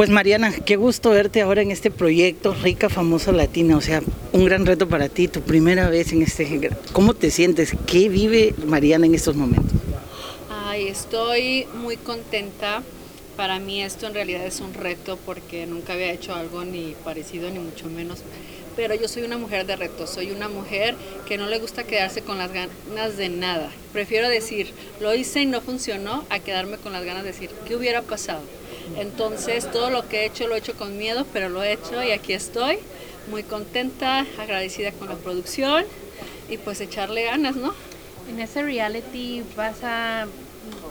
Pues Mariana, qué gusto verte ahora en este proyecto Rica Famosa Latina, o sea, un gran reto para ti, tu primera vez en este... ¿Cómo te sientes? ¿Qué vive Mariana en estos momentos? Ay, estoy muy contenta. Para mí esto en realidad es un reto porque nunca había hecho algo ni parecido ni mucho menos. Pero yo soy una mujer de retos, soy una mujer que no le gusta quedarse con las ganas de nada. Prefiero decir, lo hice y no funcionó, a quedarme con las ganas de decir, ¿qué hubiera pasado? Entonces todo lo que he hecho lo he hecho con miedo, pero lo he hecho y aquí estoy, muy contenta, agradecida con la producción y pues echarle ganas, ¿no? En ese reality vas a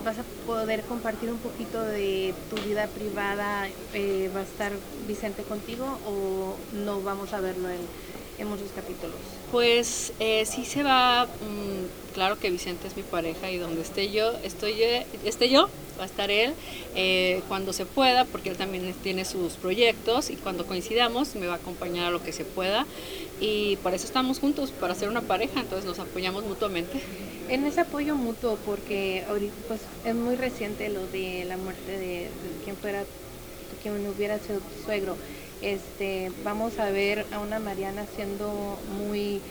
vas a poder compartir un poquito de tu vida privada, eh, va a estar Vicente contigo o no vamos a verlo en, en muchos capítulos. Pues eh, sí se va, mm, claro que Vicente es mi pareja y donde esté yo, estoy esté yo, va a estar él eh, cuando se pueda, porque él también tiene sus proyectos y cuando coincidamos me va a acompañar a lo que se pueda y para eso estamos juntos, para ser una pareja, entonces nos apoyamos mutuamente. En ese apoyo mutuo, porque ahorita pues es muy reciente lo de la muerte de, de quien fuera, quien hubiera sido tu suegro este, vamos a ver a una Mariana siendo muy,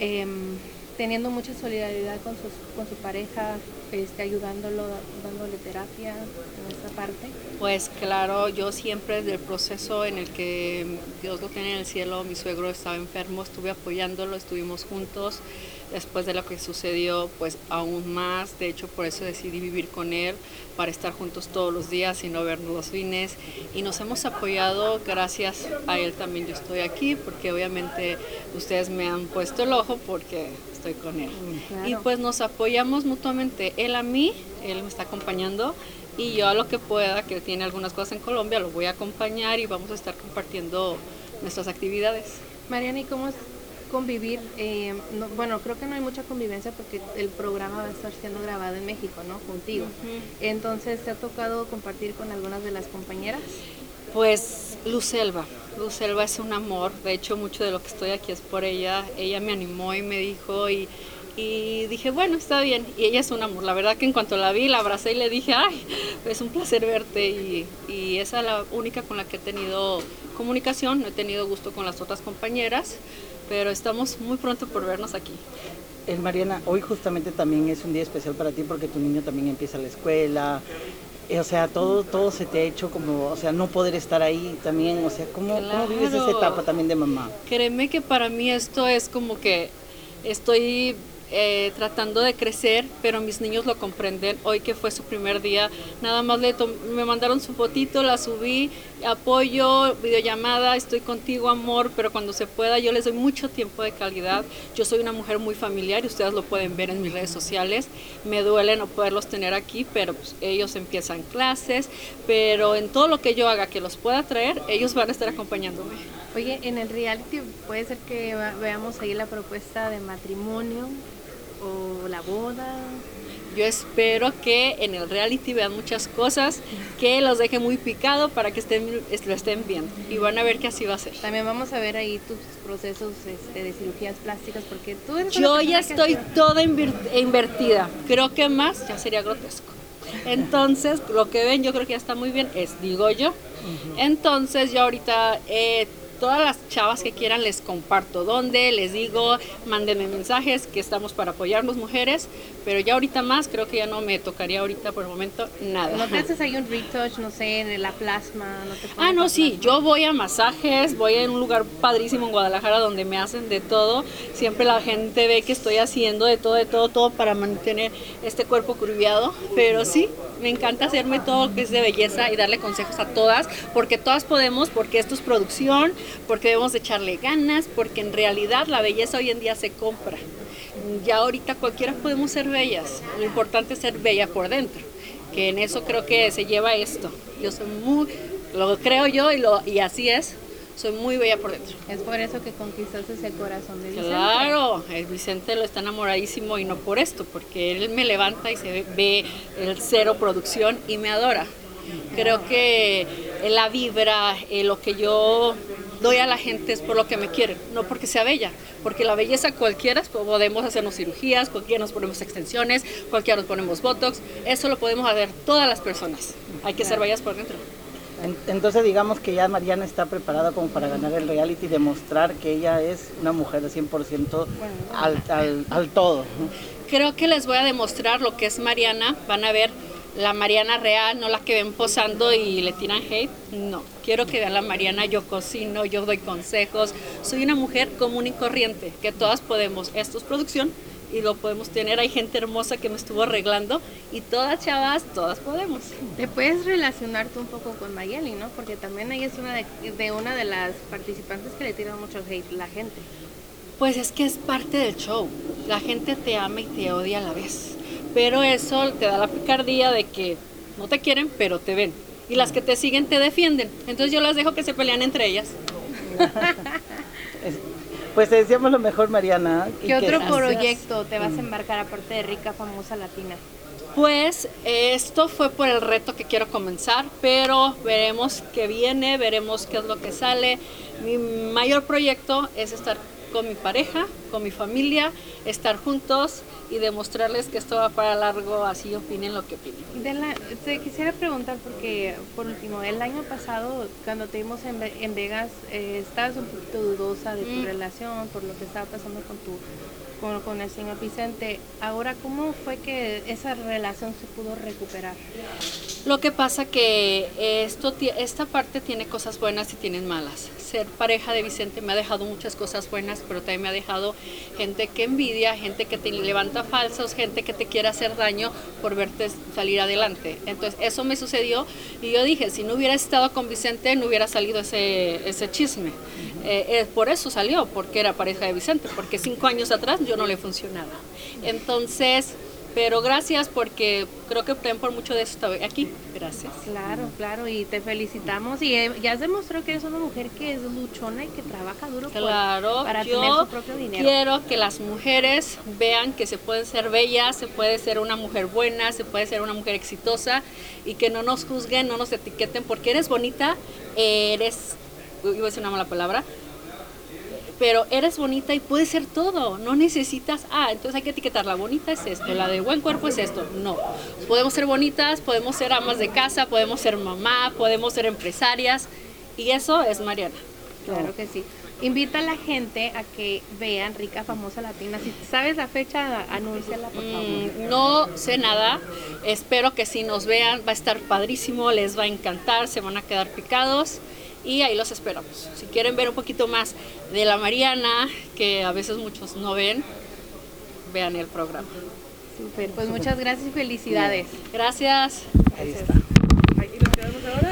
em, teniendo mucha solidaridad con, con su pareja, este, ayudándolo, dándole terapia en esa parte. Pues claro, yo siempre desde el proceso en el que Dios lo tiene en el cielo, mi suegro estaba enfermo, estuve apoyándolo, estuvimos juntos después de lo que sucedió, pues aún más. De hecho, por eso decidí vivir con él, para estar juntos todos los días y no vernos los fines. Y nos hemos apoyado, gracias a él también yo estoy aquí, porque obviamente ustedes me han puesto el ojo porque estoy con él. Mm, y pues nos apoyamos mutuamente, él a mí, él me está acompañando. Y yo a lo que pueda, que tiene algunas cosas en Colombia, lo voy a acompañar y vamos a estar compartiendo nuestras actividades. Mariana, ¿y cómo convivir, eh, bueno, creo que no hay mucha convivencia porque el programa va a estar siendo grabado en México, ¿no? Contigo. Entonces, ¿te ha tocado compartir con algunas de las compañeras? Pues Lucelva, Lucelva es un amor, de hecho mucho de lo que estoy aquí es por ella, ella me animó y me dijo y, y dije, bueno, está bien, y ella es un amor, la verdad que en cuanto la vi, la abracé y le dije, ay, es un placer verte y, y esa es la única con la que he tenido comunicación, no he tenido gusto con las otras compañeras, pero estamos muy pronto por vernos aquí. El Mariana, hoy justamente también es un día especial para ti porque tu niño también empieza la escuela. Eh, o sea, todo, todo se te ha hecho como, o sea, no poder estar ahí también. O sea, ¿cómo, ¿cómo vives esa etapa también de mamá? Créeme que para mí esto es como que estoy eh, tratando de crecer, pero mis niños lo comprenden. Hoy que fue su primer día, nada más le me mandaron su fotito, la subí, apoyo, videollamada, estoy contigo amor, pero cuando se pueda yo les doy mucho tiempo de calidad. Yo soy una mujer muy familiar y ustedes lo pueden ver en mis redes sociales. Me duele no poderlos tener aquí, pero pues, ellos empiezan clases, pero en todo lo que yo haga que los pueda traer, ellos van a estar acompañándome. Oye, en el reality puede ser que veamos ahí la propuesta de matrimonio o la boda. Yo espero que en el reality vean muchas cosas que los deje muy picado para que estén, lo estén viendo y van a ver que así va a ser. También vamos a ver ahí tus procesos este, de cirugías plásticas porque tú eres Yo ya estoy toda invertida. Creo que más ya sería grotesco. Entonces, lo que ven yo creo que ya está muy bien, es digo yo. Entonces, yo ahorita eh, todas las chavas que quieran les comparto dónde, les digo, mándenme mensajes que estamos para apoyarnos mujeres, pero ya ahorita más creo que ya no me tocaría ahorita por el momento nada. ¿No te haces ahí un retouch, no sé, en la plasma? ah, no, sí, yo voy a masajes, voy a un lugar padrísimo en Guadalajara donde me hacen de todo, siempre la gente ve que estoy haciendo de todo, de todo, todo para mantener este cuerpo curviado, pero sí, me encanta hacerme todo lo que es de belleza y darle consejos a todas, porque todas podemos, porque esto es producción, porque debemos echarle ganas, porque en realidad la belleza hoy en día se compra. Ya ahorita cualquiera podemos ser bellas, lo importante es ser bella por dentro, que en eso creo que se lleva esto. Yo soy muy, lo creo yo y, lo, y así es, soy muy bella por dentro. Es por eso que conquistaste ese corazón de Vicente. Claro, el Vicente lo está enamoradísimo y no por esto, porque él me levanta y se ve el cero producción y me adora. Creo que la vibra, eh, lo que yo doy a la gente es por lo que me quieren, no porque sea bella, porque la belleza cualquiera podemos hacernos cirugías, cualquiera nos ponemos extensiones, cualquiera nos ponemos botox, eso lo podemos hacer todas las personas. Hay que ser bellas por dentro. Entonces digamos que ya Mariana está preparada como para ganar el reality y demostrar que ella es una mujer de 100% al, al, al todo. Creo que les voy a demostrar lo que es Mariana. Van a ver la Mariana real, no la que ven posando y le tiran hate. No, quiero que vean la Mariana, yo cocino, yo doy consejos. Soy una mujer común y corriente, que todas podemos. Esto es producción y lo podemos tener. Hay gente hermosa que me estuvo arreglando y todas chavas, todas podemos. Te puedes relacionarte un poco con Mayeli, ¿no? Porque también ella es una de, de una de las participantes que le tiran mucho hate la gente. Pues es que es parte del show. La gente te ama y te odia a la vez. Pero eso te da la picardía de que no te quieren, pero te ven. Y las que te siguen te defienden. Entonces yo las dejo que se pelean entre ellas. Pues te deseamos lo mejor, Mariana. ¿Qué otro proyecto te vas a embarcar aparte de Rica Famosa Latina? Pues esto fue por el reto que quiero comenzar, pero veremos qué viene, veremos qué es lo que sale. Mi mayor proyecto es estar con mi pareja, con mi familia, estar juntos y demostrarles que esto va para largo, así opinen lo que opinen. De la, te quisiera preguntar, porque por último, el año pasado, cuando te vimos en, en Vegas, eh, estabas un poquito dudosa de tu Mm. relación, por lo que estaba pasando con tu con, el señor Vicente. Ahora, ¿cómo fue que esa relación se pudo recuperar? Lo que pasa que esto, esta parte tiene cosas buenas y tienen malas. Ser pareja de Vicente me ha dejado muchas cosas buenas, pero también me ha dejado gente que envidia, gente que te levanta falsos, gente que te quiere hacer daño por verte salir adelante. Entonces eso me sucedió y yo dije, si no hubiera estado con Vicente no hubiera salido ese, ese chisme. Eh, eh, por eso salió, porque era pareja de Vicente, porque cinco años atrás yo no le funcionaba. Entonces, pero gracias porque creo que también por mucho de eso estoy aquí. Gracias. Claro, claro, y te felicitamos y eh, ya has demostrado que eres una mujer que es luchona y que trabaja duro por- Claro, para yo tener su propio dinero. quiero que las mujeres vean que se puede ser bella, se puede ser una mujer buena, se puede ser una mujer exitosa y que no nos juzguen, no nos etiqueten porque eres bonita, eres, iba a decir una mala palabra, pero eres bonita y puedes ser todo, no necesitas, ah, entonces hay que etiquetar, la bonita es esto, la de buen cuerpo es esto, no, podemos ser bonitas, podemos ser amas de casa, podemos ser mamá, podemos ser empresarias y eso es Mariana. Claro que sí. Invita a la gente a que vean Rica Famosa Latina. Si sabes la fecha, anúnciala por favor. Mm, no sé nada, espero que si nos vean va a estar padrísimo, les va a encantar, se van a quedar picados y ahí los esperamos. Si quieren ver un poquito más de la Mariana, que a veces muchos no ven, vean el programa. Súper, pues muchas gracias y felicidades. Gracias. Ahí está. Ahí nos quedamos ahora.